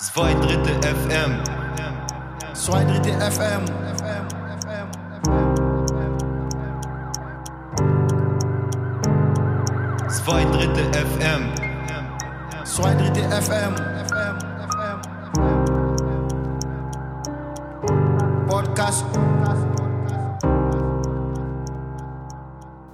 Zwei Drittel FM. Zwei Drittel FM. Zwei Drittel FM. Zwei Drittel FM. Podcast.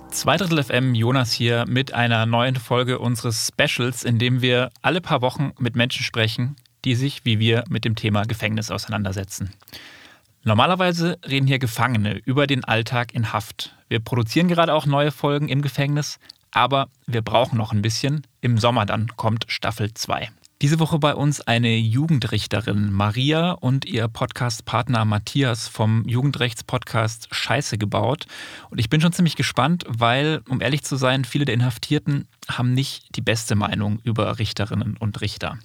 Zwei Drittel FM, Jonas hier mit einer neuen Folge unseres Specials, in dem wir alle paar Wochen mit Menschen sprechen, die sich wie wir mit dem Thema Gefängnis auseinandersetzen. Normalerweise reden hier Gefangene über den Alltag in Haft. Wir produzieren gerade auch neue Folgen im Gefängnis, aber wir brauchen noch ein bisschen. Im Sommer dann kommt Staffel 2. Diese Woche bei uns eine Jugendrichterin Maria und ihr Podcast-Partner Matthias vom Jugendrechtspodcast Scheiße gebaut. Und ich bin schon ziemlich gespannt, weil, um ehrlich zu sein, viele der Inhaftierten haben nicht die beste Meinung über Richterinnen und Richter.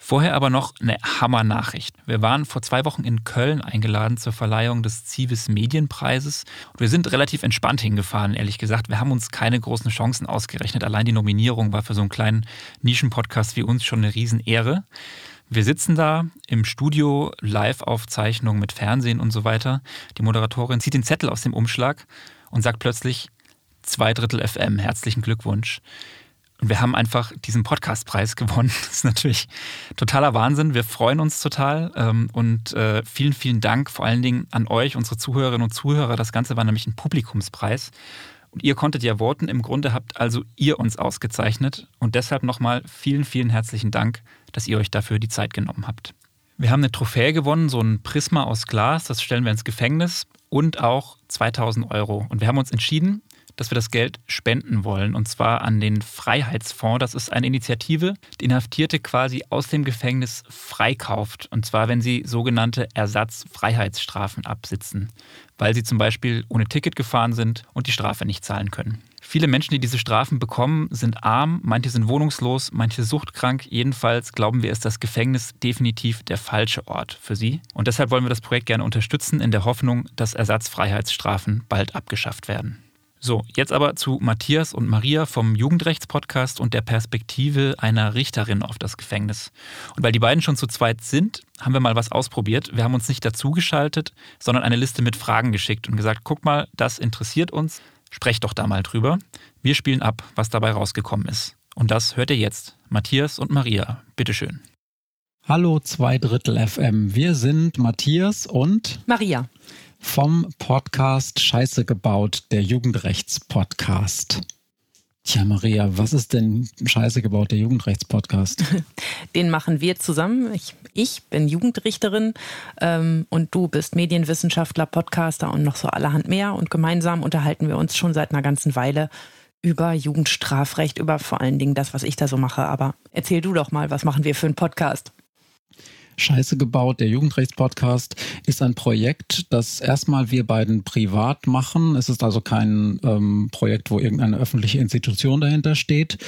Vorher aber noch eine Hammer-Nachricht. Wir waren vor zwei Wochen in Köln eingeladen zur Verleihung des Zivis Medienpreises. Und wir sind relativ entspannt hingefahren, ehrlich gesagt. Wir haben uns keine großen Chancen ausgerechnet. Allein die Nominierung war für so einen kleinen Nischenpodcast wie uns schon eine Riesenehre. Wir sitzen da im Studio, Live-Aufzeichnung mit Fernsehen und so weiter. Die Moderatorin zieht den Zettel aus dem Umschlag und sagt plötzlich, zwei Drittel FM, herzlichen Glückwunsch. Und wir haben einfach diesen Podcastpreis gewonnen. Das ist natürlich totaler Wahnsinn. Wir freuen uns total. ähm, Und äh, vielen, vielen Dank vor allen Dingen an euch, unsere Zuhörerinnen und Zuhörer. Das Ganze war nämlich ein Publikumspreis. Und ihr konntet ja voten. Im Grunde habt also ihr uns ausgezeichnet. Und deshalb nochmal vielen, vielen herzlichen Dank, dass ihr euch dafür die Zeit genommen habt. Wir haben eine Trophäe gewonnen, so ein Prisma aus Glas. Das stellen wir ins Gefängnis. Und auch 2000 Euro. Und wir haben uns entschieden, dass wir das Geld spenden wollen. Und zwar an den Freiheitsfonds. Das ist eine Initiative, die Inhaftierte quasi aus dem Gefängnis freikauft. Und zwar, wenn sie sogenannte Ersatzfreiheitsstrafen absitzen. Weil sie zum Beispiel ohne Ticket gefahren sind und die Strafe nicht zahlen können. Viele Menschen, die diese Strafen bekommen, sind arm, manche sind wohnungslos, manche suchtkrank. Jedenfalls glauben wir, ist das Gefängnis definitiv der falsche Ort für sie. Und deshalb wollen wir das Projekt gerne unterstützen, in der Hoffnung, dass Ersatzfreiheitsstrafen bald abgeschafft werden. So, jetzt aber zu Matthias und Maria vom Jugendrechtspodcast und der Perspektive einer Richterin auf das Gefängnis. Und weil die beiden schon zu zweit sind, haben wir mal was ausprobiert. Wir haben uns nicht dazugeschaltet, sondern eine Liste mit Fragen geschickt und gesagt, guck mal, das interessiert uns, sprecht doch da mal drüber. Wir spielen ab, was dabei rausgekommen ist. Und das hört ihr jetzt. Matthias und Maria, bitteschön. Hallo, zwei Drittel FM. Wir sind Matthias und Maria. Vom Podcast Scheiße gebaut, der Jugendrechtspodcast. Tja, Maria, was ist denn Scheiße gebaut, der Jugendrechtspodcast? Den machen wir zusammen. Ich, ich bin Jugendrichterin ähm, und du bist Medienwissenschaftler, Podcaster und noch so allerhand mehr. Und gemeinsam unterhalten wir uns schon seit einer ganzen Weile über Jugendstrafrecht, über vor allen Dingen das, was ich da so mache. Aber erzähl du doch mal, was machen wir für einen Podcast? Scheiße gebaut, der Jugendrechtspodcast, ist ein Projekt, das erstmal wir beiden privat machen. Es ist also kein ähm, Projekt, wo irgendeine öffentliche Institution dahinter steht.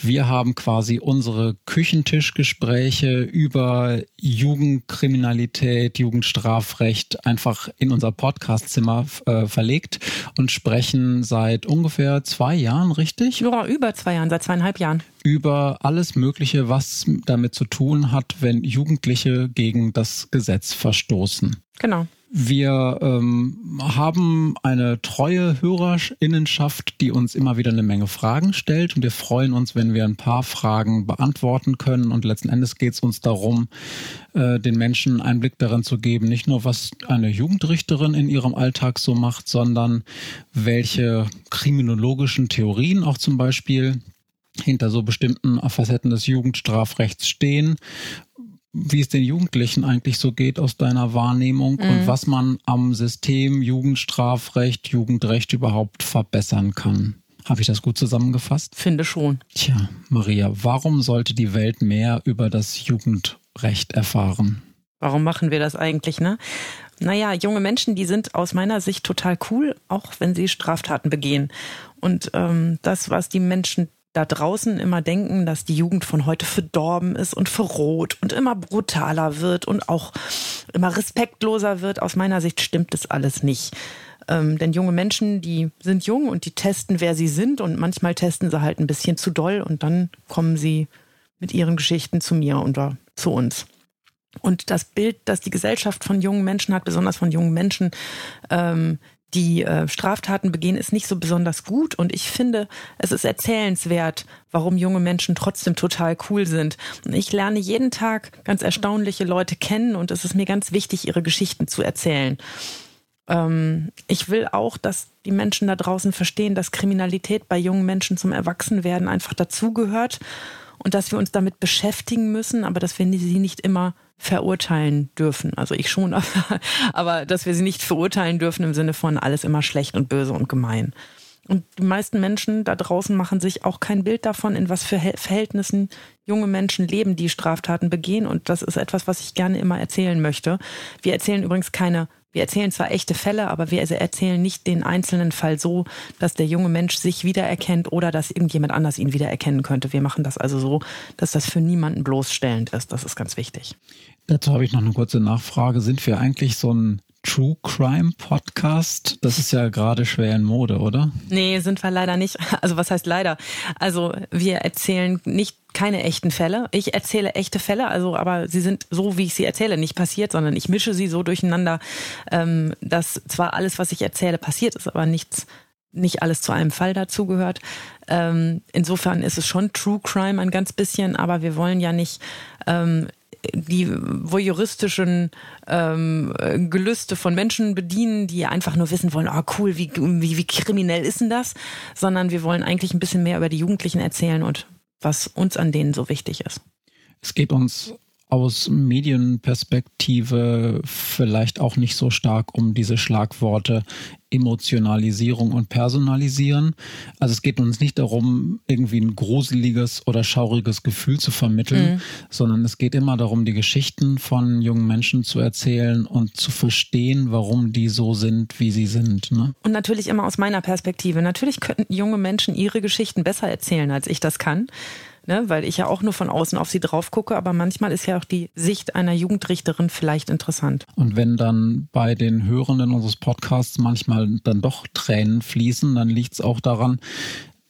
Wir haben quasi unsere Küchentischgespräche über Jugendkriminalität, Jugendstrafrecht einfach in unser Podcastzimmer äh, verlegt und sprechen seit ungefähr zwei Jahren, richtig? Ja, über zwei Jahren, seit zweieinhalb Jahren. über alles Mögliche, was damit zu tun hat, wenn Jugendliche gegen das Gesetz verstoßen. Genau. Wir ähm, haben eine treue Hörerinnenschaft, die uns immer wieder eine Menge Fragen stellt. Und wir freuen uns, wenn wir ein paar Fragen beantworten können. Und letzten Endes geht es uns darum, äh, den Menschen einen Blick darin zu geben, nicht nur was eine Jugendrichterin in ihrem Alltag so macht, sondern welche kriminologischen Theorien auch zum Beispiel hinter so bestimmten Facetten des Jugendstrafrechts stehen, wie es den Jugendlichen eigentlich so geht aus deiner Wahrnehmung und was man am System Jugendstrafrecht, Jugendrecht überhaupt verbessern kann. Habe ich das gut zusammengefasst? Finde schon. Tja, Maria, warum sollte die Welt mehr über das Jugendrecht erfahren? Warum machen wir das eigentlich, ne? Naja, junge Menschen, die sind aus meiner Sicht total cool, auch wenn sie Straftaten begehen. Und ähm, das, was die Menschen da draußen immer denken, dass die Jugend von heute verdorben ist und verroht und immer brutaler wird und auch immer respektloser wird, aus meiner Sicht stimmt das alles nicht. Ähm, denn junge Menschen, die sind jung und die testen, wer sie sind und manchmal testen sie halt ein bisschen zu doll und dann kommen sie mit ihren Geschichten zu mir oder zu uns. Und das Bild, das die Gesellschaft von jungen Menschen hat, besonders von jungen Menschen, ähm, die äh, Straftaten begehen, ist nicht so besonders gut. Und ich finde, es ist erzählenswert, warum junge Menschen trotzdem total cool sind. Und ich lerne jeden Tag ganz erstaunliche Leute kennen und es ist mir ganz wichtig, ihre Geschichten zu erzählen. Ähm, ich will auch, dass die Menschen da draußen verstehen, dass Kriminalität bei jungen Menschen zum Erwachsenwerden einfach dazugehört und dass wir uns damit beschäftigen müssen, aber dass wir sie nicht immer verurteilen dürfen. Also ich schon, aber, aber dass wir sie nicht verurteilen dürfen im Sinne von alles immer schlecht und böse und gemein. Und die meisten Menschen da draußen machen sich auch kein Bild davon, in was für Verhältnissen junge Menschen leben, die Straftaten begehen. Und das ist etwas, was ich gerne immer erzählen möchte. Wir erzählen übrigens keine wir erzählen zwar echte Fälle, aber wir erzählen nicht den einzelnen Fall so, dass der junge Mensch sich wiedererkennt oder dass irgendjemand anders ihn wiedererkennen könnte. Wir machen das also so, dass das für niemanden bloßstellend ist. Das ist ganz wichtig. Dazu habe ich noch eine kurze Nachfrage. Sind wir eigentlich so ein True Crime Podcast? Das ist ja gerade schwer in Mode, oder? Nee, sind wir leider nicht. Also was heißt leider? Also wir erzählen nicht keine echten Fälle. Ich erzähle echte Fälle, also aber sie sind so, wie ich sie erzähle, nicht passiert, sondern ich mische sie so durcheinander, ähm, dass zwar alles, was ich erzähle, passiert ist, aber nichts nicht alles zu einem Fall dazugehört. Ähm, insofern ist es schon True Crime ein ganz bisschen, aber wir wollen ja nicht ähm, die voyeuristischen ähm, Gelüste von Menschen bedienen, die einfach nur wissen wollen, oh, cool, wie, wie, wie kriminell ist denn das? Sondern wir wollen eigentlich ein bisschen mehr über die Jugendlichen erzählen und was uns an denen so wichtig ist. Es geht uns aus Medienperspektive vielleicht auch nicht so stark um diese Schlagworte Emotionalisierung und Personalisieren. Also es geht uns nicht darum, irgendwie ein gruseliges oder schauriges Gefühl zu vermitteln, mhm. sondern es geht immer darum, die Geschichten von jungen Menschen zu erzählen und zu verstehen, warum die so sind, wie sie sind. Ne? Und natürlich immer aus meiner Perspektive. Natürlich könnten junge Menschen ihre Geschichten besser erzählen, als ich das kann ne? weil ich ja auch nur von außen auf sie drauf gucke, aber manchmal ist ja auch die Sicht einer Jugendrichterin vielleicht interessant. Und wenn dann bei den Hörenden unseres Podcasts manchmal dann doch Tränen fließen, dann liegt es auch daran,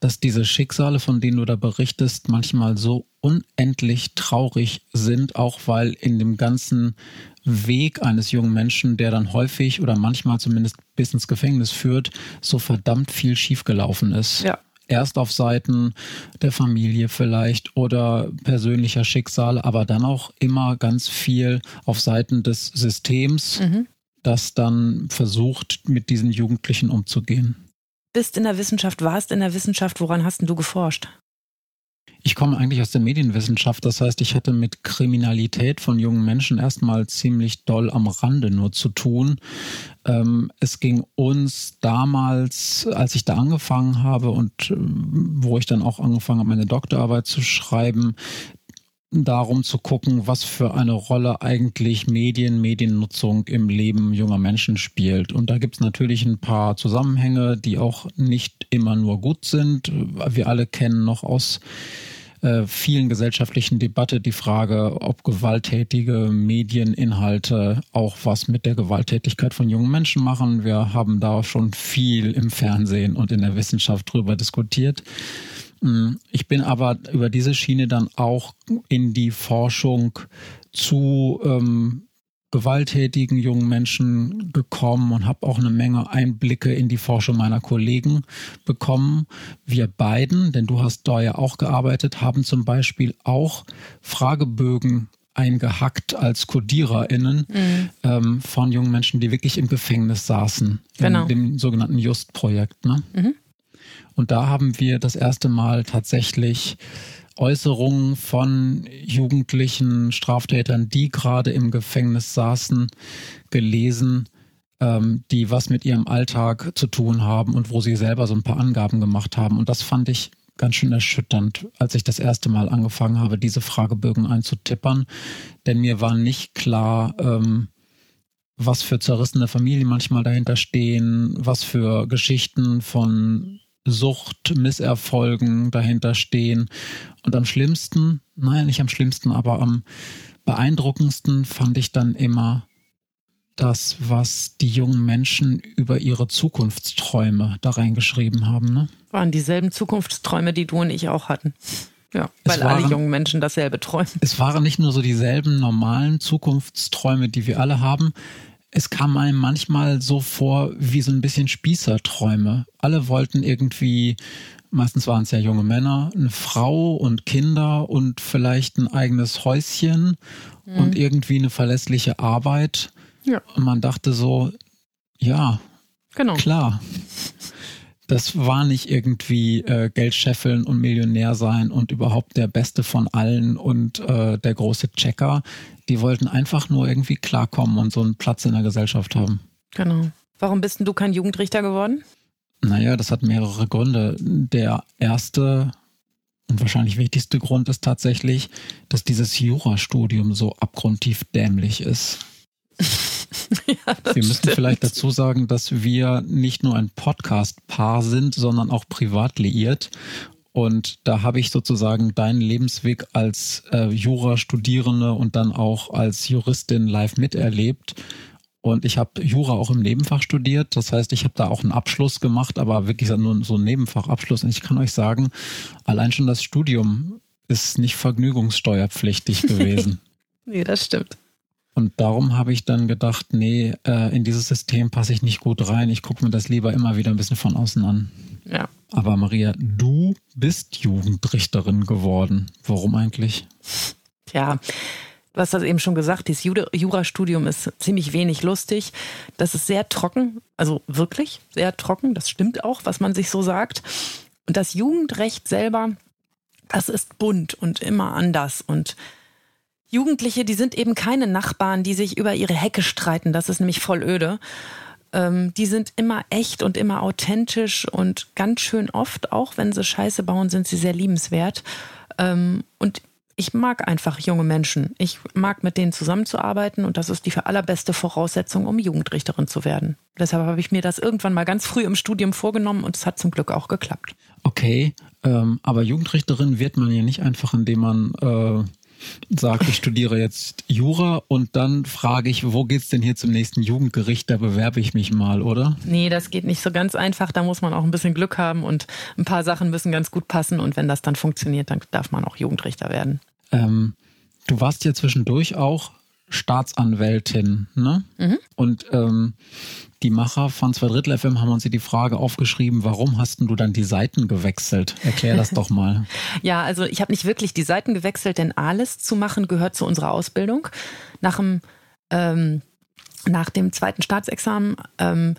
dass diese Schicksale, von denen du da berichtest, manchmal so unendlich traurig sind, auch weil in dem ganzen Weg eines jungen Menschen, der dann häufig oder manchmal zumindest bis ins Gefängnis führt, so verdammt viel schiefgelaufen ist. Ja erst auf Seiten der Familie vielleicht oder persönlicher Schicksale, aber dann auch immer ganz viel auf Seiten des Systems, mhm. das dann versucht, mit diesen Jugendlichen umzugehen. Bist in der Wissenschaft, warst in der Wissenschaft, woran hast du geforscht? Ich komme eigentlich aus der Medienwissenschaft, das heißt, ich hatte mit Kriminalität von jungen Menschen erstmal ziemlich doll am Rande nur zu tun. Ähm, es ging uns damals, als ich da angefangen habe und äh, wo ich dann auch angefangen habe, meine Doktorarbeit zu schreiben, darum zu gucken, was für eine Rolle eigentlich Medien, Mediennutzung im Leben junger Menschen spielt. Und da gibt es natürlich ein paar Zusammenhänge, die auch nicht immer nur gut sind. Wir alle kennen noch aus äh, vielen gesellschaftlichen Debatte die Frage, ob gewalttätige Medieninhalte auch was mit der Gewalttätigkeit von jungen Menschen machen. Wir haben da schon viel im Fernsehen und in der Wissenschaft drüber diskutiert. Mm, ich bin aber über diese Schiene dann auch in die Forschung zu ähm, gewalttätigen jungen Menschen gekommen und habe auch eine Menge Einblicke in die Forschung meiner Kollegen bekommen. Wir beiden, denn du hast da ja auch gearbeitet, haben zum Beispiel auch Fragebögen eingehackt als CodiererInnen mhm. ähm, von jungen Menschen, die wirklich im Gefängnis saßen. Genau. In dem sogenannten Just-Projekt. Ne? Mhm. Und da haben wir das erste Mal tatsächlich Äußerungen von jugendlichen Straftätern, die gerade im Gefängnis saßen, gelesen, ähm, die was mit ihrem Alltag zu tun haben und wo sie selber so ein paar Angaben gemacht haben. Und das fand ich ganz schön erschütternd, als ich das erste Mal angefangen habe, diese Fragebögen einzutippern. Denn mir war nicht klar, ähm, was für zerrissene Familien manchmal dahinter stehen, was für Geschichten von Sucht, Misserfolgen dahinter stehen. Und am schlimmsten, naja, nicht am schlimmsten, aber am beeindruckendsten fand ich dann immer das, was die jungen Menschen über ihre Zukunftsträume da reingeschrieben haben. Ne? Waren dieselben Zukunftsträume, die du und ich auch hatten. Ja, Es weil alle waren- jungen Menschen dasselbe träumen. Es waren nicht nur so dieselben normalen Zukunftsträume, die wir alle haben. Es kam einem manchmal so vor wie so ein bisschen Spießerträume. Alle wollten irgendwie, meistens waren es ja junge Männer, eine Frau und Kinder und vielleicht ein eigenes Häuschen und irgendwie eine verlässliche Arbeit. Ja. Und man dachte so, ja, Genau. Klar. Das war nicht irgendwie äh, Geld scheffeln und Millionär sein und überhaupt der Beste von allen und äh, der große Checker. Die wollten einfach nur irgendwie klarkommen und so einen Platz in der Gesellschaft haben. Genau. Warum bist denn du kein Jugendrichter geworden? Naja, das hat mehrere Gründe. Der erste und wahrscheinlich wichtigste Grund ist tatsächlich, dass dieses Jurastudium so abgrundtief dämlich ist. ja, Wir müssen stimmt. vielleicht dazu sagen, dass wir nicht nur ein Podcast-Paar sind, sondern auch privat liiert. Und da habe ich sozusagen deinen Lebensweg als äh, Jura-Studierende und dann auch als Juristin live miterlebt. Und ich habe Jura auch im Nebenfach studiert. Das heißt, ich habe da auch einen Abschluss gemacht, aber wirklich nur so einen Nebenfachabschluss. Und ich kann euch sagen, allein schon das Studium ist nicht vergnügungssteuerpflichtig gewesen. Nee, das stimmt. Und darum habe ich dann gedacht, nee, äh, in dieses System passe ich nicht gut rein. Ich gucke mir das lieber immer wieder ein bisschen von außen an. Ja. Aber Maria, du bist Jugendrichterin geworden. Warum eigentlich? Tja, du hast das eben schon gesagt, dieses Jude- Jurastudium ist ziemlich wenig lustig. Das ist sehr trocken, also wirklich sehr trocken. Das stimmt auch, was man sich so sagt. Und das Jugendrecht selber, das ist bunt und immer anders. Und Jugendliche, die sind eben keine Nachbarn, die sich über ihre Hecke streiten. Das ist nämlich voll öde. Ähm, die sind immer echt und immer authentisch und ganz schön oft, auch wenn sie Scheiße bauen, sind sie sehr liebenswert. Ähm, und ich mag einfach junge Menschen. Ich mag mit denen zusammenzuarbeiten und das ist die für allerbeste Voraussetzung, um Jugendrichterin zu werden. Deshalb habe ich mir das irgendwann mal ganz früh im Studium vorgenommen und es hat zum Glück auch geklappt. Okay, ähm, aber Jugendrichterin wird man ja nicht einfach, indem man äh, sagt, ich studiere jetzt Jura und dann frage ich, wo geht's denn hier zum nächsten Jugendgericht? Da bewerbe ich mich mal, oder? Nee, das geht nicht so ganz einfach. Da muss man auch ein bisschen Glück haben und ein paar Sachen müssen ganz gut passen. Und wenn das dann funktioniert, dann darf man auch Jugendrichter werden. Ähm, du warst ja zwischendurch auch Staatsanwältin, ne? Und ähm, die Macher von Zwei Drittel FM haben uns hier die Frage aufgeschrieben, warum hast denn du dann die Seiten gewechselt? Erklär das doch mal. Ja, also ich habe nicht wirklich die Seiten gewechselt, denn alles zu machen gehört zu unserer Ausbildung. Nach dem, ähm, nach dem zweiten Staatsexamen ähm,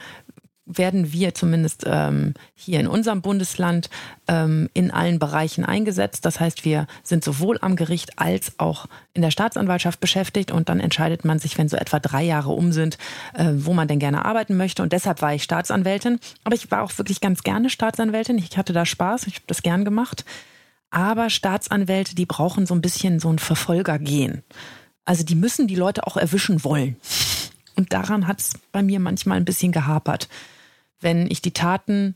werden wir zumindest ähm, hier in unserem Bundesland ähm, in allen Bereichen eingesetzt. Das heißt, wir sind sowohl am Gericht als auch in der Staatsanwaltschaft beschäftigt und dann entscheidet man sich, wenn so etwa drei Jahre um sind, äh, wo man denn gerne arbeiten möchte. Und deshalb war ich Staatsanwältin. Aber ich war auch wirklich ganz gerne Staatsanwältin. Ich hatte da Spaß, ich habe das gern gemacht. Aber Staatsanwälte, die brauchen so ein bisschen so ein Verfolgergehen. Also die müssen die Leute auch erwischen wollen. Und daran hat es bei mir manchmal ein bisschen gehapert. Wenn ich die Taten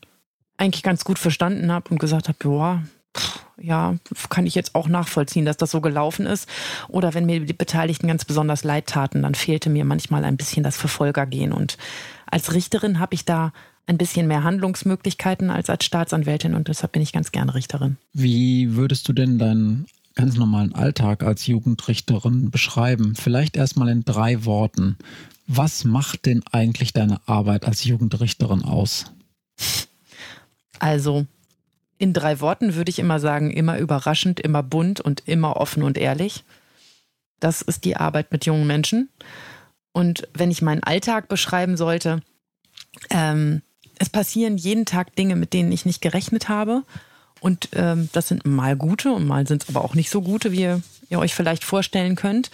eigentlich ganz gut verstanden habe und gesagt habe, ja, pff, ja, kann ich jetzt auch nachvollziehen, dass das so gelaufen ist. Oder wenn mir die Beteiligten ganz besonders leid taten, dann fehlte mir manchmal ein bisschen das Verfolgergehen. Und als Richterin habe ich da ein bisschen mehr Handlungsmöglichkeiten als als Staatsanwältin und deshalb bin ich ganz gerne Richterin. Wie würdest du denn deinen ganz normalen Alltag als Jugendrichterin beschreiben? Vielleicht erstmal in drei Worten. Was macht denn eigentlich deine Arbeit als Jugendrichterin aus? Also in drei Worten würde ich immer sagen, immer überraschend, immer bunt und immer offen und ehrlich. Das ist die Arbeit mit jungen Menschen. Und wenn ich meinen Alltag beschreiben sollte, ähm, es passieren jeden Tag Dinge, mit denen ich nicht gerechnet habe. Und ähm, das sind mal gute und mal sind es aber auch nicht so gute, wie ihr, ihr euch vielleicht vorstellen könnt.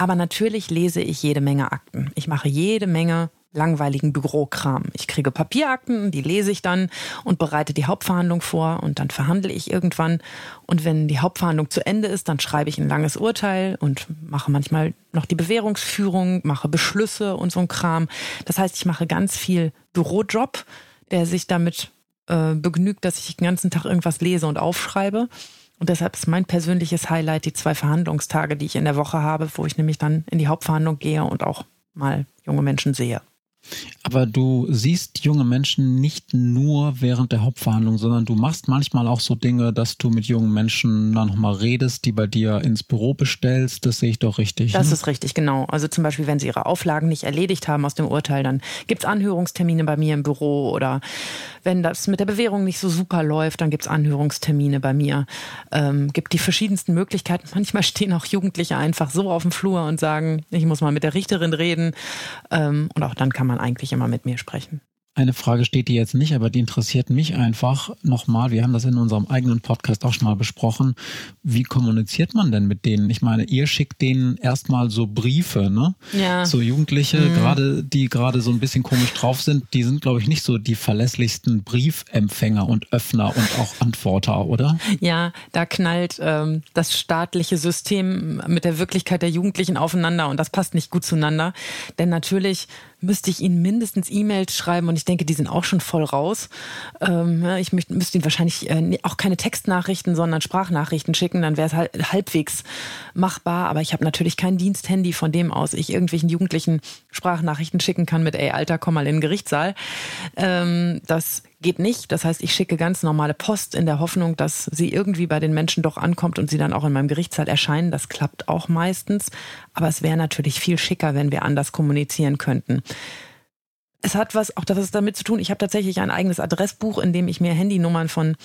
Aber natürlich lese ich jede Menge Akten. Ich mache jede Menge langweiligen Bürokram. Ich kriege Papierakten, die lese ich dann und bereite die Hauptverhandlung vor und dann verhandle ich irgendwann. Und wenn die Hauptverhandlung zu Ende ist, dann schreibe ich ein langes Urteil und mache manchmal noch die Bewährungsführung, mache Beschlüsse und so ein Kram. Das heißt, ich mache ganz viel Bürojob, der sich damit äh, begnügt, dass ich den ganzen Tag irgendwas lese und aufschreibe. Und deshalb ist mein persönliches Highlight die zwei Verhandlungstage, die ich in der Woche habe, wo ich nämlich dann in die Hauptverhandlung gehe und auch mal junge Menschen sehe. Aber du siehst junge Menschen nicht nur während der Hauptverhandlung, sondern du machst manchmal auch so Dinge, dass du mit jungen Menschen dann nochmal redest, die bei dir ins Büro bestellst. Das sehe ich doch richtig. Das ne? ist richtig, genau. Also zum Beispiel, wenn sie ihre Auflagen nicht erledigt haben aus dem Urteil, dann gibt's Anhörungstermine bei mir im Büro oder wenn das mit der Bewährung nicht so super läuft, dann gibt's Anhörungstermine bei mir. Ähm, gibt die verschiedensten Möglichkeiten. Manchmal stehen auch Jugendliche einfach so auf dem Flur und sagen, ich muss mal mit der Richterin reden. Ähm, und auch dann kann man eigentlich immer mit mir sprechen. Eine Frage steht die jetzt nicht, aber die interessiert mich einfach nochmal. Wir haben das in unserem eigenen Podcast auch schon mal besprochen. Wie kommuniziert man denn mit denen? Ich meine, ihr schickt denen erstmal so Briefe, ne? Ja. So Jugendliche, Mhm. gerade die gerade so ein bisschen komisch drauf sind, die sind, glaube ich, nicht so die verlässlichsten Briefempfänger und Öffner und auch Antworter, oder? Ja, da knallt ähm, das staatliche System mit der Wirklichkeit der Jugendlichen aufeinander und das passt nicht gut zueinander. Denn natürlich müsste ich ihnen mindestens E-Mails schreiben und ich denke, die sind auch schon voll raus. Ähm, ich müsste ihnen wahrscheinlich äh, auch keine Textnachrichten, sondern Sprachnachrichten schicken, dann wäre es halt halbwegs machbar. Aber ich habe natürlich kein Diensthandy, von dem aus ich irgendwelchen Jugendlichen Sprachnachrichten schicken kann mit, ey, Alter, komm mal in den Gerichtssaal. Ähm, das geht nicht. Das heißt, ich schicke ganz normale Post in der Hoffnung, dass sie irgendwie bei den Menschen doch ankommt und sie dann auch in meinem Gerichtssaal erscheinen. Das klappt auch meistens. Aber es wäre natürlich viel schicker, wenn wir anders kommunizieren könnten. Es hat was auch das damit zu tun. Ich habe tatsächlich ein eigenes Adressbuch, in dem ich mir Handynummern von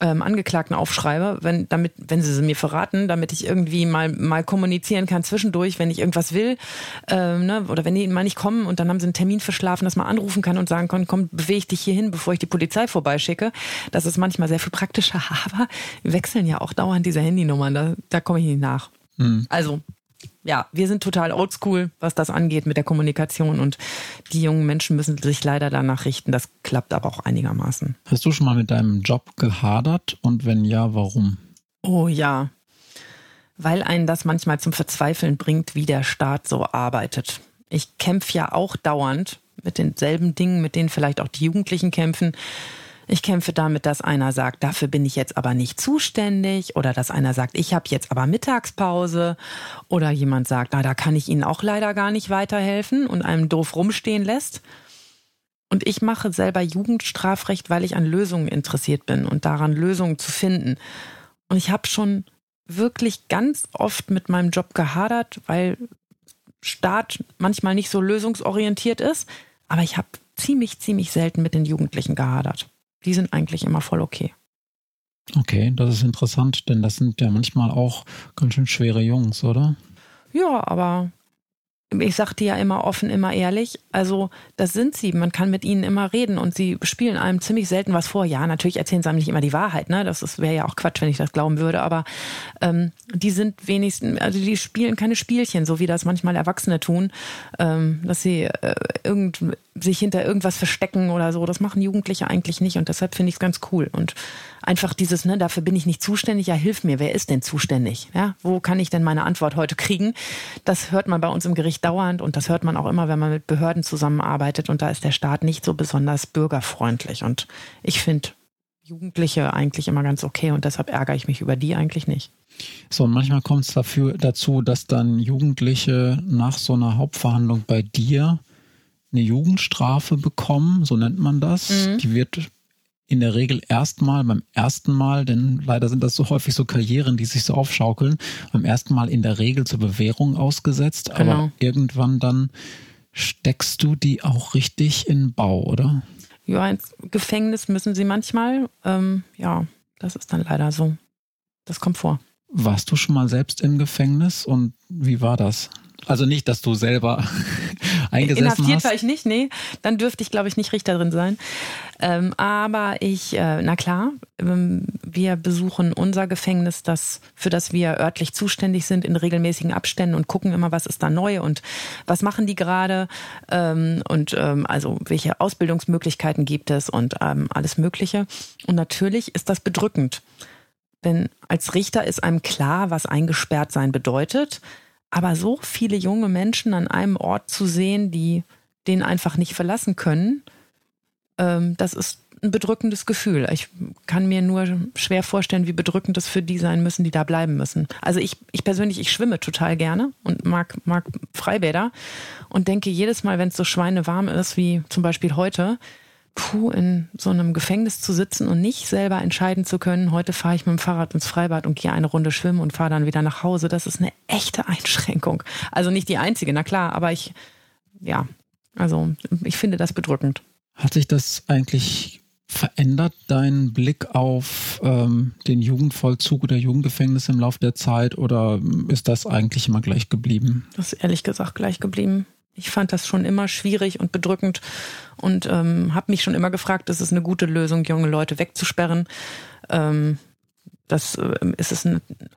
ähm, Angeklagten aufschreibe, wenn damit, wenn sie sie mir verraten, damit ich irgendwie mal mal kommunizieren kann zwischendurch, wenn ich irgendwas will, ähm, ne, oder wenn die mal nicht kommen und dann haben sie einen Termin verschlafen, dass man anrufen kann und sagen kann, komm, bewege dich hier hin, bevor ich die Polizei vorbeischicke. Das ist manchmal sehr viel praktischer, aber wechseln ja auch dauernd diese Handynummern, da, da komme ich nicht nach. Also ja, wir sind total oldschool, was das angeht mit der Kommunikation und die jungen Menschen müssen sich leider danach richten. Das klappt aber auch einigermaßen. Hast du schon mal mit deinem Job gehadert und wenn ja, warum? Oh ja, weil einen das manchmal zum Verzweifeln bringt, wie der Staat so arbeitet. Ich kämpfe ja auch dauernd mit denselben Dingen, mit denen vielleicht auch die Jugendlichen kämpfen. Ich kämpfe damit, dass einer sagt, dafür bin ich jetzt aber nicht zuständig oder dass einer sagt, ich habe jetzt aber Mittagspause oder jemand sagt, na, da kann ich Ihnen auch leider gar nicht weiterhelfen und einem doof rumstehen lässt. Und ich mache selber Jugendstrafrecht, weil ich an Lösungen interessiert bin und daran Lösungen zu finden. Und ich habe schon wirklich ganz oft mit meinem Job gehadert, weil Staat manchmal nicht so lösungsorientiert ist. Aber ich habe ziemlich, ziemlich selten mit den Jugendlichen gehadert. Die sind eigentlich immer voll okay. Okay, das ist interessant, denn das sind ja manchmal auch ganz schön schwere Jungs, oder? Ja, aber ich sag dir ja immer offen, immer ehrlich. Also, das sind sie. Man kann mit ihnen immer reden und sie spielen einem ziemlich selten was vor. Ja, natürlich erzählen sie einem nicht immer die Wahrheit, ne? Das wäre ja auch Quatsch, wenn ich das glauben würde. Aber ähm, die sind wenigstens, also die spielen keine Spielchen, so wie das manchmal Erwachsene tun, ähm, dass sie äh, irgend, sich hinter irgendwas verstecken oder so. Das machen Jugendliche eigentlich nicht und deshalb finde ich es ganz cool. Und einfach dieses, ne, dafür bin ich nicht zuständig, ja, hilf mir, wer ist denn zuständig? Ja, wo kann ich denn meine Antwort heute kriegen? Das hört man bei uns im Gericht dauernd und das hört man auch immer, wenn man mit Behörden zusammenarbeitet und da ist der Staat nicht so besonders bürgerfreundlich und ich finde Jugendliche eigentlich immer ganz okay und deshalb ärgere ich mich über die eigentlich nicht. So, und manchmal kommt es dafür dazu, dass dann Jugendliche nach so einer Hauptverhandlung bei dir eine Jugendstrafe bekommen, so nennt man das. Mhm. Die wird in der Regel erstmal beim ersten Mal, denn leider sind das so häufig so Karrieren, die sich so aufschaukeln, beim ersten Mal in der Regel zur Bewährung ausgesetzt, Genau. aber irgendwann dann steckst du die auch richtig in Bau, oder? Ja, ins Gefängnis müssen sie manchmal. Ähm, ja, das ist dann leider so. Das kommt vor. Warst du schon mal selbst im Gefängnis und wie war das? Also nicht, dass du selber eingesessen Inhaftiert hast. war ich nicht, nee. Dann dürfte ich, glaube ich, nicht Richter drin sein. Ähm, aber ich, äh, na klar, ähm, wir besuchen unser Gefängnis, das, für das wir örtlich zuständig sind, in regelmäßigen Abständen und gucken immer, was ist da neu und was machen die gerade ähm, und ähm, also welche Ausbildungsmöglichkeiten gibt es und ähm, alles Mögliche. Und natürlich ist das bedrückend. Denn als Richter ist einem klar, was eingesperrt sein bedeutet. Aber so viele junge Menschen an einem Ort zu sehen, die den einfach nicht verlassen können, ähm, das ist ein bedrückendes Gefühl. Ich kann mir nur schwer vorstellen, wie bedrückend es für die sein müssen, die da bleiben müssen. Also ich, ich persönlich, ich schwimme total gerne und mag, mag Freibäder und denke jedes Mal, wenn es so schweinewarm ist, wie zum Beispiel heute, puh, in so einem Gefängnis zu sitzen und nicht selber entscheiden zu können, heute fahre ich mit dem Fahrrad ins Freibad und gehe eine Runde schwimmen und fahre dann wieder nach Hause, das ist eine echte Einschränkung. Also nicht die einzige, na klar, aber ich, ja, also ich finde das bedrückend. Hat sich das eigentlich verändert, dein Blick auf ähm, den Jugendvollzug oder Jugendgefängnis im Laufe der Zeit oder ist das eigentlich immer gleich geblieben? Das ist ehrlich gesagt gleich geblieben. Ich fand das schon immer schwierig und bedrückend und ähm, habe mich schon immer gefragt, ist es eine gute Lösung, junge Leute wegzusperren? Ähm, das äh, ist es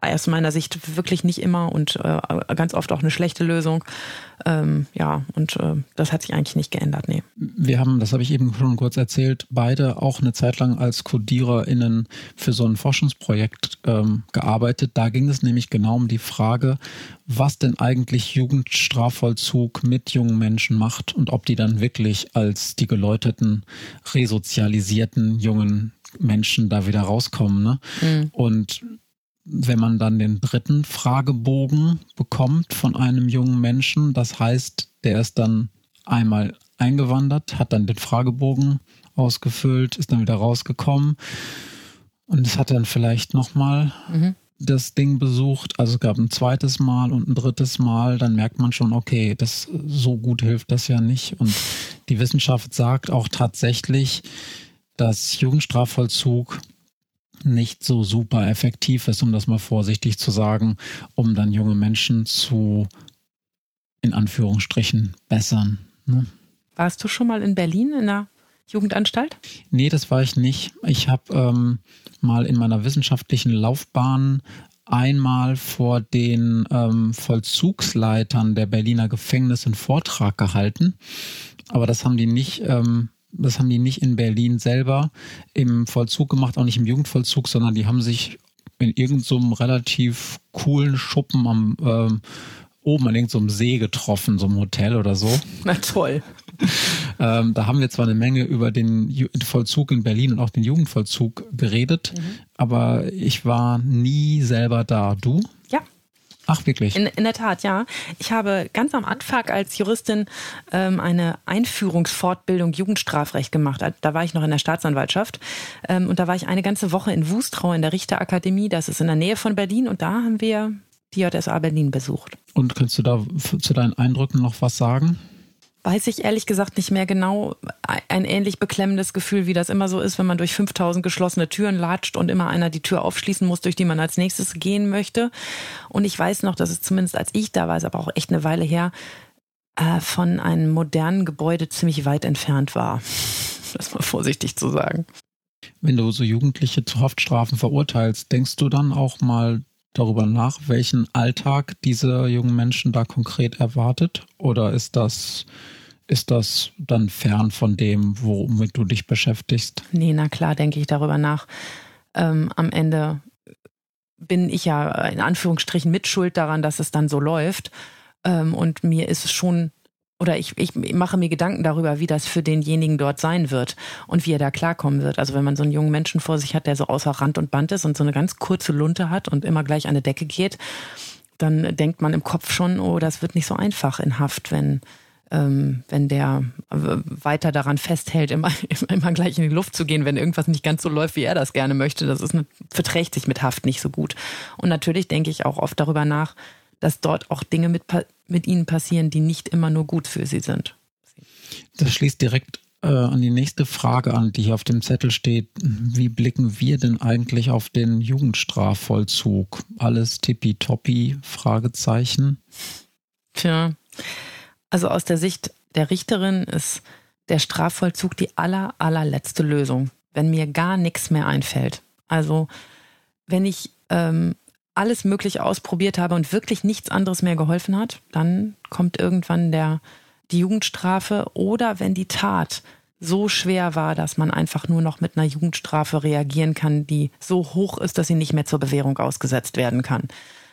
aus meiner Sicht wirklich nicht immer und äh, ganz oft auch eine schlechte Lösung. Ähm, ja, und äh, das hat sich eigentlich nicht geändert, nee. Wir haben, das habe ich eben schon kurz erzählt, beide auch eine Zeit lang als CodiererInnen für so ein Forschungsprojekt ähm, gearbeitet. Da ging es nämlich genau um die Frage, was denn eigentlich Jugendstrafvollzug mit jungen Menschen macht und ob die dann wirklich als die geläuteten, resozialisierten jungen Menschen da wieder rauskommen. Ne? Mhm. Und wenn man dann den dritten Fragebogen bekommt von einem jungen Menschen, das heißt, der ist dann einmal eingewandert, hat dann den Fragebogen ausgefüllt, ist dann wieder rausgekommen und es hat dann vielleicht nochmal mhm. das Ding besucht. Also es gab ein zweites Mal und ein drittes Mal, dann merkt man schon, okay, das so gut hilft das ja nicht. Und die Wissenschaft sagt auch tatsächlich, dass Jugendstrafvollzug nicht so super effektiv ist, um das mal vorsichtig zu sagen, um dann junge Menschen zu, in Anführungsstrichen, bessern. Ne? Warst du schon mal in Berlin in der Jugendanstalt? Nee, das war ich nicht. Ich habe ähm, mal in meiner wissenschaftlichen Laufbahn einmal vor den ähm, Vollzugsleitern der Berliner Gefängnisse einen Vortrag gehalten. Aber das haben die nicht ähm, das haben die nicht in Berlin selber im Vollzug gemacht, auch nicht im Jugendvollzug, sondern die haben sich in irgendeinem so relativ coolen Schuppen am ähm, oben an irgendeinem so See getroffen, so einem Hotel oder so. Na toll. ähm, da haben wir zwar eine Menge über den Vollzug in Berlin und auch den Jugendvollzug geredet, mhm. aber ich war nie selber da. Du? Ja, Ach, wirklich? In, in der Tat, ja. Ich habe ganz am Anfang als Juristin ähm, eine Einführungsfortbildung Jugendstrafrecht gemacht. Da war ich noch in der Staatsanwaltschaft. Ähm, und da war ich eine ganze Woche in Wustrau in der Richterakademie. Das ist in der Nähe von Berlin. Und da haben wir die JSA Berlin besucht. Und kannst du da zu deinen Eindrücken noch was sagen? Weiß ich ehrlich gesagt nicht mehr genau. Ein ähnlich beklemmendes Gefühl, wie das immer so ist, wenn man durch 5000 geschlossene Türen latscht und immer einer die Tür aufschließen muss, durch die man als nächstes gehen möchte. Und ich weiß noch, dass es zumindest als ich da war, ist aber auch echt eine Weile her, äh, von einem modernen Gebäude ziemlich weit entfernt war. Das mal vorsichtig zu sagen. Wenn du so Jugendliche zu Haftstrafen verurteilst, denkst du dann auch mal darüber nach, welchen Alltag diese jungen Menschen da konkret erwartet? Oder ist das, ist das dann fern von dem, womit du dich beschäftigst? Nee, na klar, denke ich darüber nach. Ähm, am Ende bin ich ja in Anführungsstrichen mitschuld daran, dass es dann so läuft. Ähm, und mir ist es schon oder ich, ich mache mir Gedanken darüber, wie das für denjenigen dort sein wird und wie er da klarkommen wird. Also wenn man so einen jungen Menschen vor sich hat, der so außer Rand und Band ist und so eine ganz kurze Lunte hat und immer gleich an die Decke geht, dann denkt man im Kopf schon, oh, das wird nicht so einfach in Haft, wenn ähm, wenn der weiter daran festhält, immer, immer gleich in die Luft zu gehen, wenn irgendwas nicht ganz so läuft, wie er das gerne möchte. Das ist eine, verträgt sich mit Haft nicht so gut. Und natürlich denke ich auch oft darüber nach, dass dort auch Dinge mit, mit ihnen passieren, die nicht immer nur gut für sie sind. Das schließt direkt äh, an die nächste Frage an, die hier auf dem Zettel steht. Wie blicken wir denn eigentlich auf den Jugendstrafvollzug? Alles tippitoppi? Fragezeichen. Tja, also aus der Sicht der Richterin ist der Strafvollzug die aller, allerletzte Lösung, wenn mir gar nichts mehr einfällt. Also wenn ich ähm, alles Mögliche ausprobiert habe und wirklich nichts anderes mehr geholfen hat, dann kommt irgendwann der, die Jugendstrafe oder wenn die Tat so schwer war, dass man einfach nur noch mit einer Jugendstrafe reagieren kann, die so hoch ist, dass sie nicht mehr zur Bewährung ausgesetzt werden kann.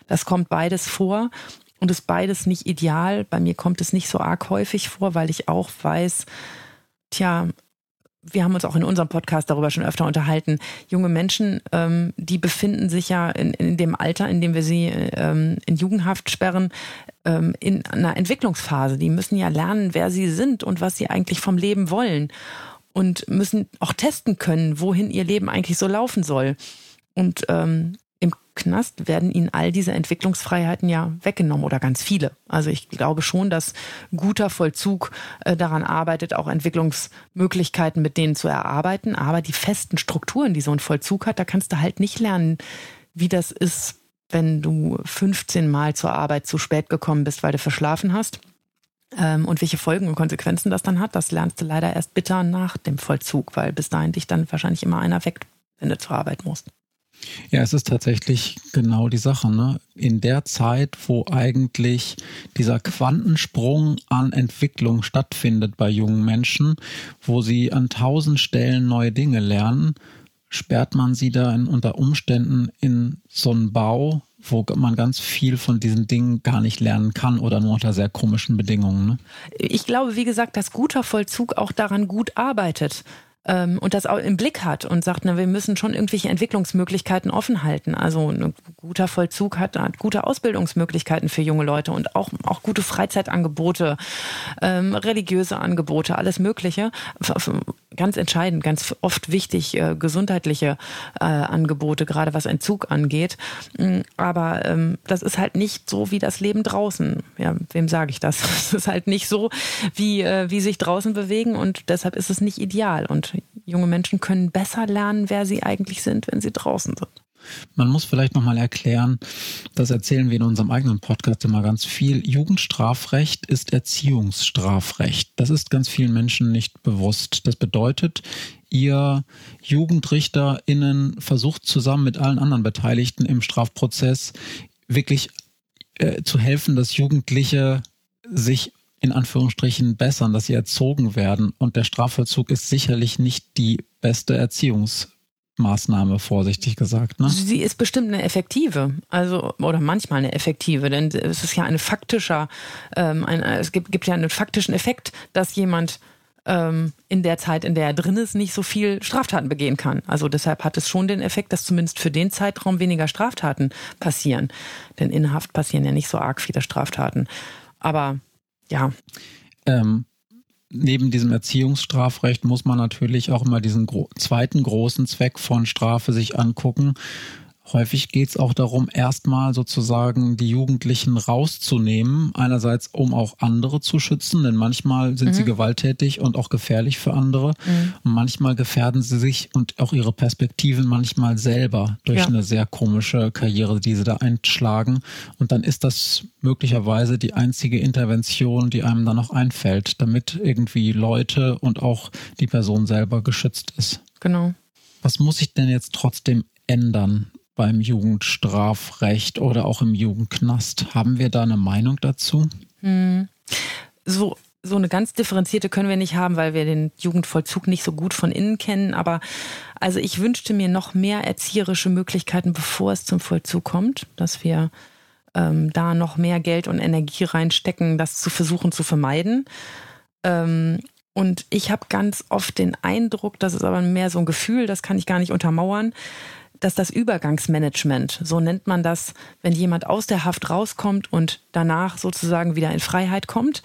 Das kommt beides vor und ist beides nicht ideal. Bei mir kommt es nicht so arg häufig vor, weil ich auch weiß, tja, wir haben uns auch in unserem Podcast darüber schon öfter unterhalten. Junge Menschen, ähm, die befinden sich ja in, in dem Alter, in dem wir sie ähm, in Jugendhaft sperren, ähm, in einer Entwicklungsphase. Die müssen ja lernen, wer sie sind und was sie eigentlich vom Leben wollen und müssen auch testen können, wohin ihr Leben eigentlich so laufen soll. Und ähm, Knast werden ihnen all diese Entwicklungsfreiheiten ja weggenommen oder ganz viele. Also ich glaube schon, dass guter Vollzug äh, daran arbeitet, auch Entwicklungsmöglichkeiten mit denen zu erarbeiten. Aber die festen Strukturen, die so ein Vollzug hat, da kannst du halt nicht lernen, wie das ist, wenn du 15 Mal zur Arbeit zu spät gekommen bist, weil du verschlafen hast ähm, und welche Folgen und Konsequenzen das dann hat, das lernst du leider erst bitter nach dem Vollzug, weil bis dahin dich dann wahrscheinlich immer einer weg, wenn du zur Arbeit musst. Ja, es ist tatsächlich genau die Sache. Ne? In der Zeit, wo eigentlich dieser Quantensprung an Entwicklung stattfindet bei jungen Menschen, wo sie an tausend Stellen neue Dinge lernen, sperrt man sie da unter Umständen in so einen Bau, wo man ganz viel von diesen Dingen gar nicht lernen kann oder nur unter sehr komischen Bedingungen. Ne? Ich glaube, wie gesagt, dass guter Vollzug auch daran gut arbeitet ähm, und das auch im Blick hat und sagt, na, wir müssen schon irgendwelche Entwicklungsmöglichkeiten offen halten. Also ein guter Vollzug hat, hat gute Ausbildungsmöglichkeiten für junge Leute und auch, auch gute Freizeitangebote, ähm, religiöse Angebote, alles Mögliche. Ganz entscheidend, ganz oft wichtig, äh, gesundheitliche äh, Angebote, gerade was Entzug angeht. Mm, aber ähm, das ist halt nicht so wie das Leben draußen. Ja, wem sage ich das? Es ist halt nicht so, wie, äh, wie sich draußen bewegen und deshalb ist es nicht ideal. Und junge Menschen können besser lernen, wer sie eigentlich sind, wenn sie draußen sind. Man muss vielleicht nochmal erklären, das erzählen wir in unserem eigenen Podcast immer ganz viel. Jugendstrafrecht ist Erziehungsstrafrecht. Das ist ganz vielen Menschen nicht bewusst. Das bedeutet, ihr JugendrichterInnen versucht zusammen mit allen anderen Beteiligten im Strafprozess wirklich äh, zu helfen, dass Jugendliche sich in Anführungsstrichen bessern, dass sie erzogen werden. Und der Strafvollzug ist sicherlich nicht die beste Erziehungsmaßnahme, vorsichtig gesagt. Ne? Sie ist bestimmt eine effektive, also oder manchmal eine effektive, denn es ist ja ein faktischer, ähm, ein, es gibt, gibt ja einen faktischen Effekt, dass jemand ähm, in der Zeit, in der er drin ist, nicht so viel Straftaten begehen kann. Also deshalb hat es schon den Effekt, dass zumindest für den Zeitraum weniger Straftaten passieren. Denn in Haft passieren ja nicht so arg viele Straftaten. Aber ja. Ähm, neben diesem Erziehungsstrafrecht muss man natürlich auch immer diesen gro zweiten großen Zweck von Strafe sich angucken. Häufig geht es auch darum, erstmal sozusagen die Jugendlichen rauszunehmen. Einerseits, um auch andere zu schützen, denn manchmal sind mhm. sie gewalttätig und auch gefährlich für andere. Mhm. Und manchmal gefährden sie sich und auch ihre Perspektiven manchmal selber durch ja. eine sehr komische Karriere, die sie da einschlagen. Und dann ist das möglicherweise die einzige Intervention, die einem dann noch einfällt, damit irgendwie Leute und auch die Person selber geschützt ist. Genau. Was muss ich denn jetzt trotzdem ändern? Beim Jugendstrafrecht oder auch im Jugendknast. Haben wir da eine Meinung dazu? Hm. So, so eine ganz differenzierte können wir nicht haben, weil wir den Jugendvollzug nicht so gut von innen kennen. Aber also ich wünschte mir noch mehr erzieherische Möglichkeiten, bevor es zum Vollzug kommt, dass wir ähm, da noch mehr Geld und Energie reinstecken, das zu versuchen zu vermeiden. Ähm, und ich habe ganz oft den Eindruck, das ist aber mehr so ein Gefühl, das kann ich gar nicht untermauern, dass das Übergangsmanagement, so nennt man das, wenn jemand aus der Haft rauskommt und danach sozusagen wieder in Freiheit kommt,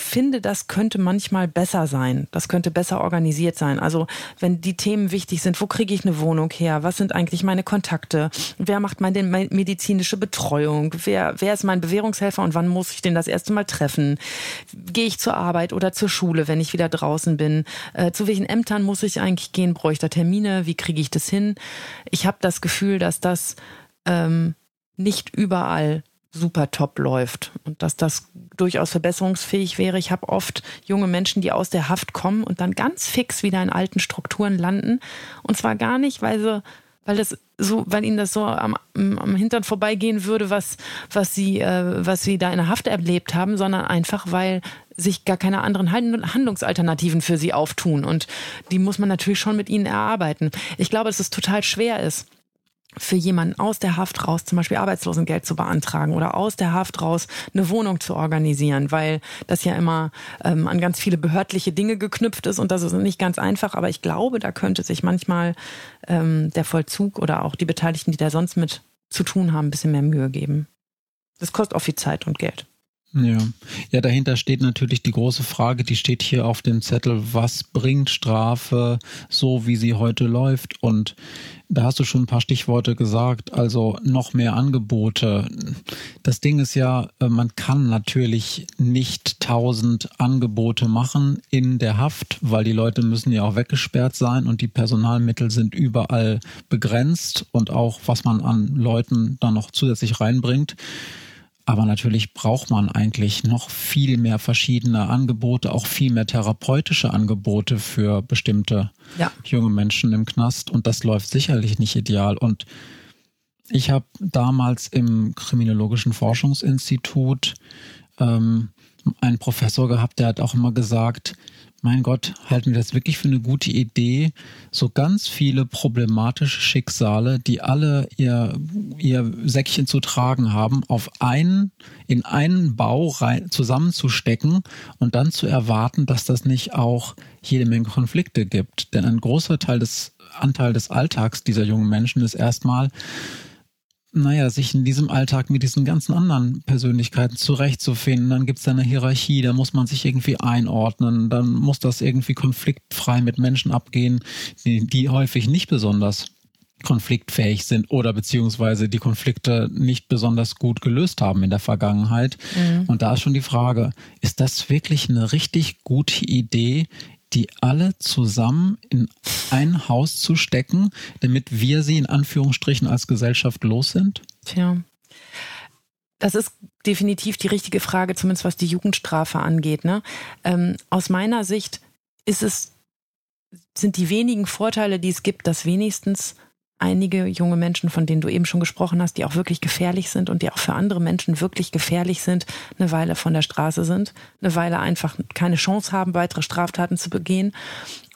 finde, das könnte manchmal besser sein. Das könnte besser organisiert sein. Also wenn die Themen wichtig sind, wo kriege ich eine Wohnung her? Was sind eigentlich meine Kontakte? Wer macht meine medizinische Betreuung? Wer, wer ist mein Bewährungshelfer und wann muss ich den das erste Mal treffen? Gehe ich zur Arbeit oder zur Schule, wenn ich wieder draußen bin? Äh, zu welchen Ämtern muss ich eigentlich gehen? Bräuchte Termine? Wie kriege ich das hin? Ich habe das Gefühl, dass das ähm, nicht überall super top läuft und dass das durchaus verbesserungsfähig wäre. Ich habe oft junge Menschen, die aus der Haft kommen und dann ganz fix wieder in alten Strukturen landen. Und zwar gar nicht, weil sie, weil das so, weil ihnen das so am, am Hintern vorbeigehen würde, was, was sie, äh, was sie da in der Haft erlebt haben, sondern einfach, weil sich gar keine anderen Handlungsalternativen für sie auftun. Und die muss man natürlich schon mit ihnen erarbeiten. Ich glaube, dass es total schwer ist für jemanden aus der Haft raus zum Beispiel Arbeitslosengeld zu beantragen oder aus der Haft raus eine Wohnung zu organisieren, weil das ja immer ähm, an ganz viele behördliche Dinge geknüpft ist und das ist nicht ganz einfach. Aber ich glaube, da könnte sich manchmal ähm, der Vollzug oder auch die Beteiligten, die da sonst mit zu tun haben, ein bisschen mehr Mühe geben. Das kostet auch viel Zeit und Geld. Ja. ja, dahinter steht natürlich die große Frage, die steht hier auf dem Zettel, was bringt Strafe so, wie sie heute läuft? Und da hast du schon ein paar Stichworte gesagt, also noch mehr Angebote. Das Ding ist ja, äh, man kann natürlich nicht tausend Angebote machen in der Haft, weil die Leute müssen ja auch weggesperrt sein und die Personalmittel sind überall begrenzt und auch was man an Leuten dann noch zusätzlich reinbringt. Aber natürlich braucht man eigentlich noch viel mehr verschiedene Angebote, auch viel mehr therapeutische Angebote für bestimmte ja. junge Menschen im Knast. Und das läuft sicherlich nicht ideal. Und ich habe damals im Kriminologischen Forschungsinstitut ähm, einen Professor gehabt, der hat auch immer gesagt, mein Gott, halten wir das wirklich für eine gute Idee, so ganz viele problematische Schicksale, die alle ihr, ihr Säckchen zu tragen haben, auf einen, in einen Bau rein, zusammenzustecken und dann zu erwarten, dass das nicht auch jede Menge Konflikte gibt. Denn ein großer Teil des Anteil des Alltags dieser jungen Menschen ist erstmal, naja, sich in diesem Alltag mit diesen ganzen anderen Persönlichkeiten zurechtzufinden. Dann gibt es eine Hierarchie, da muss man sich irgendwie einordnen, dann muss das irgendwie konfliktfrei mit Menschen abgehen, die, die häufig nicht besonders konfliktfähig sind oder beziehungsweise die Konflikte nicht besonders gut gelöst haben in der Vergangenheit. Mhm. Und da ist schon die Frage, ist das wirklich eine richtig gute Idee, die alle zusammen in ein Haus zu stecken, damit wir sie in Anführungsstrichen als Gesellschaft los sind? Tja. Das ist definitiv die richtige Frage, zumindest was die Jugendstrafe angeht. Ne? Ähm, aus meiner Sicht ist es, sind die wenigen Vorteile, die es gibt, dass wenigstens einige junge Menschen, von denen du eben schon gesprochen hast, die auch wirklich gefährlich sind und die auch für andere Menschen wirklich gefährlich sind, eine Weile von der Straße sind, eine Weile einfach keine Chance haben, weitere Straftaten zu begehen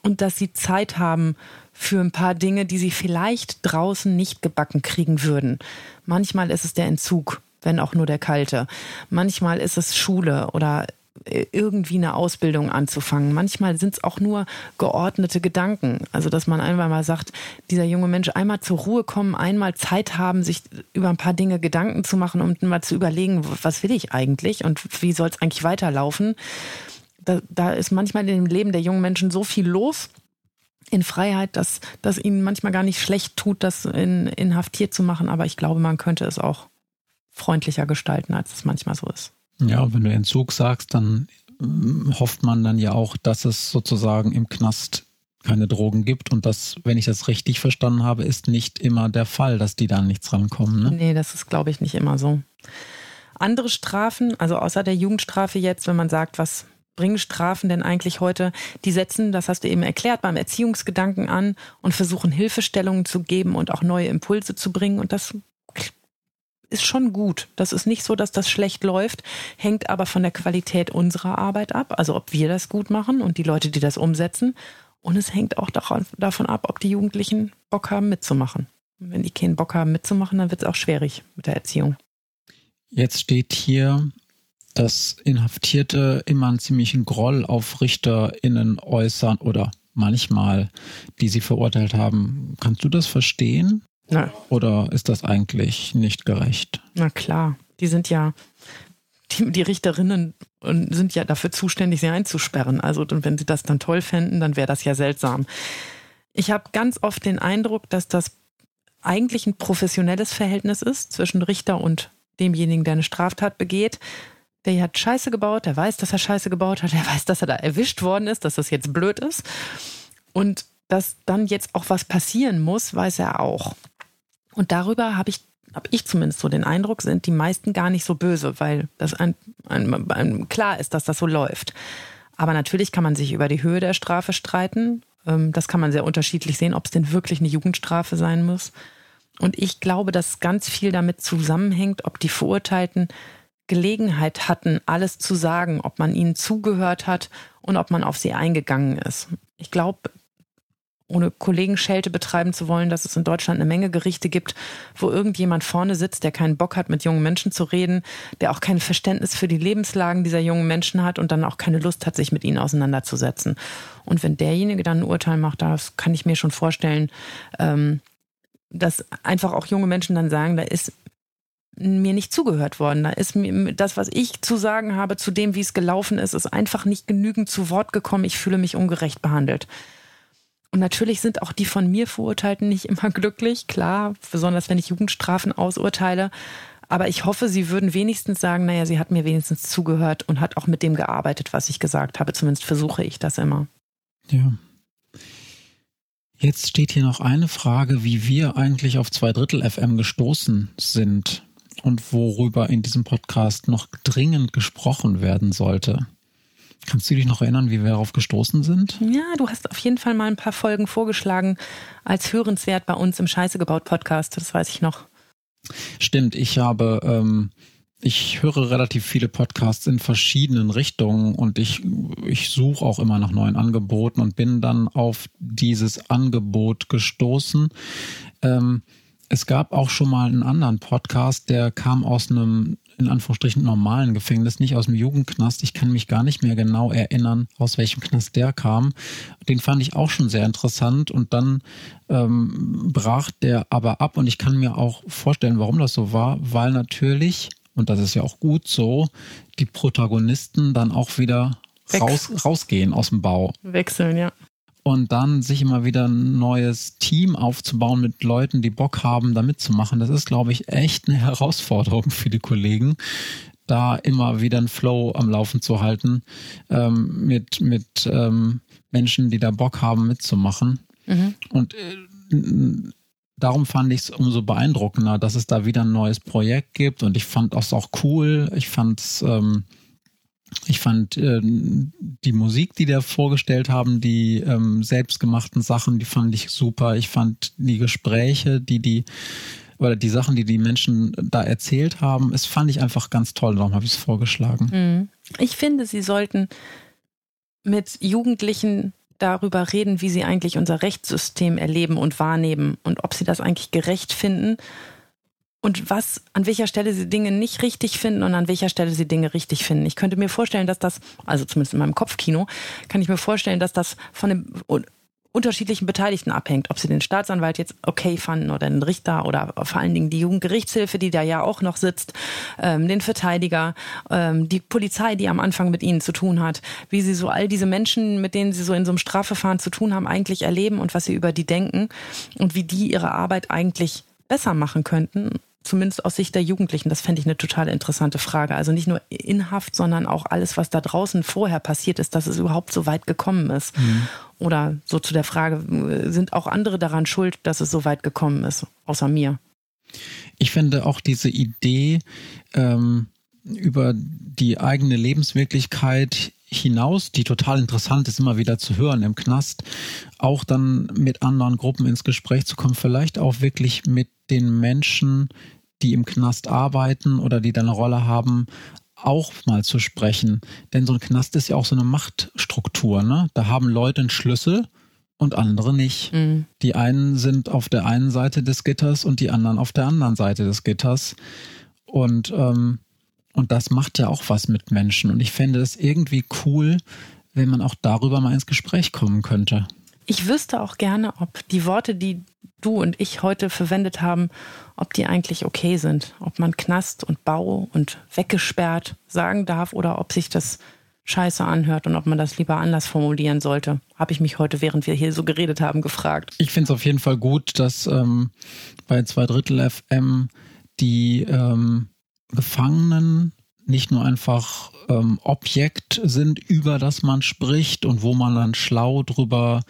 und dass sie Zeit haben für ein paar Dinge, die sie vielleicht draußen nicht gebacken kriegen würden. Manchmal ist es der Entzug, wenn auch nur der kalte. Manchmal ist es Schule oder irgendwie eine Ausbildung anzufangen. Manchmal sind es auch nur geordnete Gedanken. Also, dass man einmal mal sagt, dieser junge Mensch einmal zur Ruhe kommen, einmal Zeit haben, sich über ein paar Dinge Gedanken zu machen und mal zu überlegen, was will ich eigentlich und wie soll es eigentlich weiterlaufen. Da, da ist manchmal in dem Leben der jungen Menschen so viel los in Freiheit, dass, dass ihnen manchmal gar nicht schlecht tut, das in, inhaftiert zu machen. Aber ich glaube, man könnte es auch freundlicher gestalten, als es manchmal so ist. Ja, wenn du Entzug sagst, dann ähm, hofft man dann ja auch, dass es sozusagen im Knast keine Drogen gibt. Und das, wenn ich das richtig verstanden habe, ist nicht immer der Fall, dass die da nichts rankommen. Ne? Nee, das ist, glaube ich, nicht immer so. Andere Strafen, also außer der Jugendstrafe jetzt, wenn man sagt, was bringen Strafen denn eigentlich heute? Die setzen, das hast du eben erklärt, beim Erziehungsgedanken an und versuchen Hilfestellungen zu geben und auch neue Impulse zu bringen. Und das ist schon gut. Das ist nicht so, dass das schlecht läuft, hängt aber von der Qualität unserer Arbeit ab. Also ob wir das gut machen und die Leute, die das umsetzen. Und es hängt auch davon ab, ob die Jugendlichen Bock haben mitzumachen. wenn die keinen Bock haben mitzumachen, dann wird es auch schwierig mit der Erziehung. Jetzt steht hier, dass Inhaftierte immer einen ziemlichen Groll auf RichterInnen äußern oder manchmal, die sie verurteilt haben. Kannst du das verstehen? Na. Oder ist das eigentlich nicht gerecht? Na klar, die sind ja, die, die Richterinnen sind ja dafür zuständig, sie einzusperren. Also und wenn sie das dann toll fänden, dann wäre das ja seltsam. Ich habe ganz oft den Eindruck, dass das eigentlich ein professionelles Verhältnis ist zwischen Richter und demjenigen, der eine Straftat begeht. Der hat Scheiße gebaut, der weiß, dass er Scheiße gebaut hat, der weiß, dass er da erwischt worden ist, dass das jetzt blöd ist. Und dass dann jetzt auch was passieren muss, weiß er auch. Und darüber habe ich, habe ich zumindest so den Eindruck, sind die meisten gar nicht so böse, weil das ein, ein, ein, klar ist, dass das so läuft. Aber natürlich kann man sich über die Höhe der Strafe streiten. Ähm, das kann man sehr unterschiedlich sehen, ob es denn wirklich eine Jugendstrafe sein muss. Und ich glaube, dass ganz viel damit zusammenhängt, ob die Verurteilten Gelegenheit hatten, alles zu sagen, ob man ihnen zugehört hat und ob man auf sie eingegangen ist. Ich glaube, ohne Kollegenschelte betreiben zu wollen, dass es in Deutschland eine Menge Gerichte gibt, wo irgendjemand vorne sitzt, der keinen Bock hat, mit jungen Menschen zu reden, der auch kein Verständnis für die Lebenslagen dieser jungen Menschen hat und dann auch keine Lust hat, sich mit ihnen auseinanderzusetzen. Und wenn derjenige dann ein Urteil macht, das kann ich mir schon vorstellen, ähm, dass einfach auch junge Menschen dann sagen, da ist mir nicht zugehört worden. Da ist mir das, was ich zu sagen habe zu dem, wie es gelaufen ist, ist einfach nicht genügend zu Wort gekommen. Ich fühle mich ungerecht behandelt. Und natürlich sind auch die von mir Verurteilten nicht immer glücklich, klar, besonders wenn ich Jugendstrafen ausurteile. Aber ich hoffe, sie würden wenigstens sagen, naja, sie hat mir wenigstens zugehört und hat auch mit dem gearbeitet, was ich gesagt habe. Zumindest versuche ich das immer. Ja. Jetzt steht hier noch eine Frage, wie wir eigentlich auf zwei Drittel FM gestoßen sind und worüber in diesem Podcast noch dringend gesprochen werden sollte. Kannst du dich noch erinnern, wie wir darauf gestoßen sind? Ja, du hast auf jeden Fall mal ein paar Folgen vorgeschlagen als hörenswert bei uns im Scheiße gebaut Podcast. Das weiß ich noch. Stimmt, ich habe, ähm, ich höre relativ viele Podcasts in verschiedenen Richtungen und ich, ich suche auch immer nach neuen Angeboten und bin dann auf dieses Angebot gestoßen. Ähm, es gab auch schon mal einen anderen Podcast, der kam aus einem in Anführungsstrichen normalen Gefängnis, nicht aus dem Jugendknast. Ich kann mich gar nicht mehr genau erinnern, aus welchem Knast der kam. Den fand ich auch schon sehr interessant und dann ähm, brach der aber ab und ich kann mir auch vorstellen, warum das so war, weil natürlich, und das ist ja auch gut so, die Protagonisten dann auch wieder raus, rausgehen aus dem Bau. Wechseln, ja und dann sich immer wieder ein neues Team aufzubauen mit Leuten, die Bock haben, da mitzumachen, das ist, glaube ich, echt eine Herausforderung für die Kollegen, da immer wieder einen Flow am Laufen zu halten ähm, mit, mit ähm, Menschen, die da Bock haben, mitzumachen. Mhm. Und äh, darum fand ich es umso beeindruckender, dass es da wieder ein neues Projekt gibt und ich fand das auch cool. Ich fand es ähm, ich fand äh, die Musik, die der vorgestellt haben, die ähm, selbstgemachten Sachen, die fand ich super. Ich fand die Gespräche, die die oder die Sachen, die die Menschen da erzählt haben, es fand ich einfach ganz toll. Darum habe ich es vorgeschlagen. Mhm. Ich finde, sie sollten mit Jugendlichen darüber reden, wie sie eigentlich unser Rechtssystem erleben und wahrnehmen und ob sie das eigentlich gerecht finden und was, an welcher Stelle sie Dinge nicht richtig finden und an welcher Stelle sie Dinge richtig finden. Ich könnte mir vorstellen, dass das, also zumindest in meinem Kopfkino, kann ich mir vorstellen, dass das von den unterschiedlichen Beteiligten abhängt, ob sie den Staatsanwalt jetzt okay fanden oder den Richter oder vor allen Dingen die Jugendgerichtshilfe, die da ja auch noch sitzt, ähm, den Verteidiger, ähm, die Polizei, die am Anfang mit ihnen zu tun hat, wie sie so all diese Menschen, mit denen sie so in so einem Strafverfahren zu tun haben, eigentlich erleben und was sie über die denken und wie die ihre Arbeit eigentlich besser machen könnten zumindest aus Sicht der Jugendlichen, das fände ich eine total interessante Frage. Also nicht nur in Haft, sondern auch alles, was da draußen vorher passiert ist, dass es überhaupt so weit gekommen ist. Mhm. Oder so zu der Frage, sind auch andere daran schuld, dass es so weit gekommen ist, außer mir? Ich finde auch diese Idee, ähm, über die eigene Lebenswirklichkeit hinaus, die total interessant ist, immer wieder zu hören im Knast, auch dann mit anderen Gruppen ins Gespräch zu kommen, vielleicht auch wirklich mit den Menschen, die im Knast arbeiten oder die da eine Rolle haben, auch mal zu sprechen. Denn so ein Knast ist ja auch so eine Machtstruktur. Ne? Da haben Leute einen Schlüssel und andere nicht. Mhm. Die einen sind auf der einen Seite des Gitters und die anderen auf der anderen Seite des Gitters. Und, ähm, und das macht ja auch was mit Menschen. Und ich fände es irgendwie cool, wenn man auch darüber mal ins Gespräch kommen könnte. Ich wüsste auch gerne, ob die Worte, die du und ich heute verwendet haben, ob die eigentlich okay sind. Ob man Knast und Bau und weggesperrt sagen darf oder ob sich das scheiße anhört und ob man das lieber anders formulieren sollte. Habe ich mich heute, während wir hier so geredet haben, gefragt. Ich finde es auf jeden Fall gut, dass ähm, bei zwei Drittel FM die ähm, Gefangenen nicht nur einfach ähm, Objekt sind, über das man spricht und wo man dann schlau drüber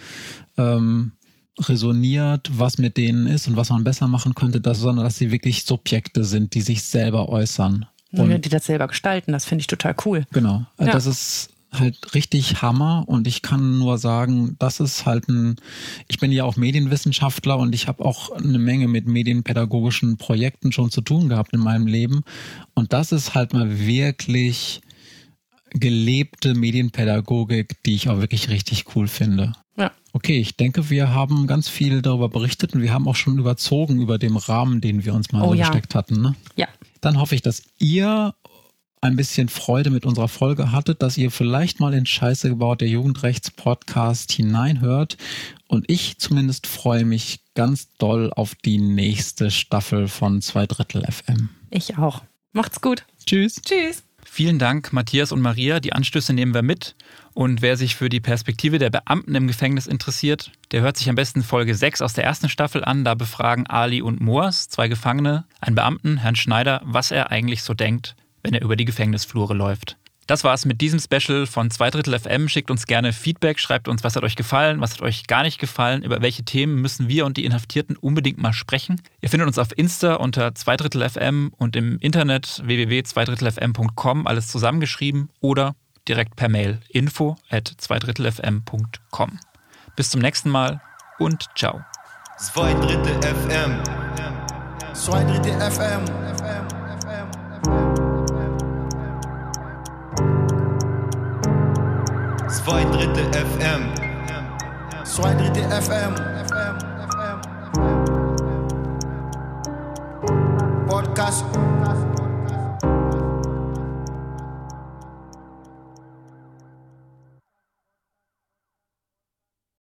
ähm, resoniert, was mit denen ist und was man besser machen könnte, dass, sondern dass sie wirklich Subjekte sind, die sich selber äußern. Und die das selber gestalten, das finde ich total cool. Genau. Also ja. Das ist halt richtig Hammer und ich kann nur sagen, das ist halt ein, ich bin ja auch Medienwissenschaftler und ich habe auch eine Menge mit medienpädagogischen Projekten schon zu tun gehabt in meinem Leben und das ist halt mal wirklich gelebte Medienpädagogik, die ich auch wirklich richtig cool finde. Ja. Okay, ich denke, wir haben ganz viel darüber berichtet und wir haben auch schon überzogen über dem Rahmen, den wir uns mal Oh so ja. gesteckt hatten. Ne? Ja. Dann hoffe ich, dass ihr ein bisschen Freude mit unserer Folge hattet, dass ihr vielleicht mal in Scheiße gebaut, der Jugendrechts-Podcast hineinhört. Und ich zumindest freue mich ganz doll auf die nächste Staffel von Zwei Drittel FM. Ich auch. Macht's gut. Tschüss. Tschüss. Vielen Dank, Matthias und Maria. Die Anstöße nehmen wir mit. Und wer sich für die Perspektive der Beamten im Gefängnis interessiert, der hört sich am besten Folge 6 aus der ersten Staffel an. Da befragen Ali und Moas, zwei Gefangene, einen Beamten, Herrn Schneider, was er eigentlich so denkt, wenn er über die Gefängnisflure läuft. Das war's mit diesem Special von 2 Drittel FM. Schickt uns gerne Feedback, schreibt uns, was hat euch gefallen, was hat euch gar nicht gefallen, über welche Themen müssen wir und die Inhaftierten unbedingt mal sprechen. Ihr findet uns auf Insta unter 2 Drittel FM und im Internet www.zweidrittelfm.com, alles zusammengeschrieben oder direkt per Mail info at zweidrittelfm.com. Bis zum nächsten Mal und ciao. Zwei Drittel FM. Zwei Drittel FM. Zwei Drittel FM. Zwei Drittel FM. Podcast.